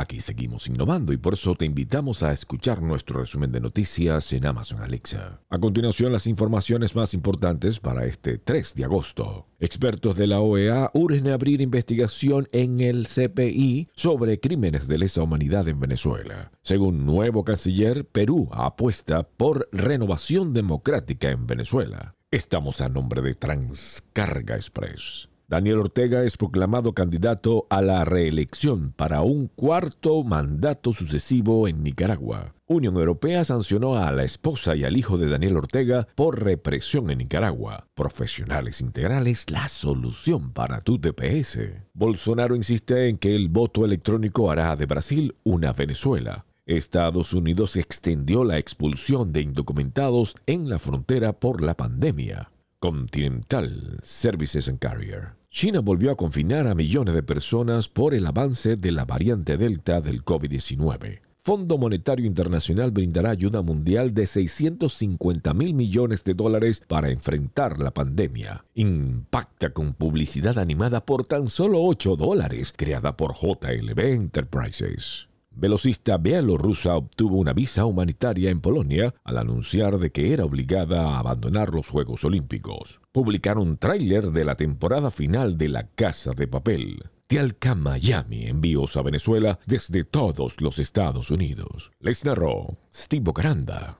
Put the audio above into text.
Aquí seguimos innovando y por eso te invitamos a escuchar nuestro resumen de noticias en Amazon Alexa. A continuación, las informaciones más importantes para este 3 de agosto. Expertos de la OEA urgen abrir investigación en el CPI sobre crímenes de lesa humanidad en Venezuela. Según nuevo canciller, Perú apuesta por renovación democrática en Venezuela. Estamos a nombre de Transcarga Express. Daniel Ortega es proclamado candidato a la reelección para un cuarto mandato sucesivo en Nicaragua. Unión Europea sancionó a la esposa y al hijo de Daniel Ortega por represión en Nicaragua. Profesionales Integrales, la solución para tu TPS. Bolsonaro insiste en que el voto electrónico hará de Brasil una Venezuela. Estados Unidos extendió la expulsión de indocumentados en la frontera por la pandemia. Continental Services and Carrier. China volvió a confinar a millones de personas por el avance de la variante Delta del COVID-19. Fondo Monetario Internacional brindará ayuda mundial de 650 mil millones de dólares para enfrentar la pandemia. Impacta con publicidad animada por tan solo 8 dólares, creada por JLB Enterprises. Velocista bielorrusa obtuvo una visa humanitaria en Polonia al anunciar de que era obligada a abandonar los Juegos Olímpicos. Publicaron tráiler de la temporada final de La Casa de Papel. Tialca Miami envíos a Venezuela desde todos los Estados Unidos. Les narró Steve Bocaranda.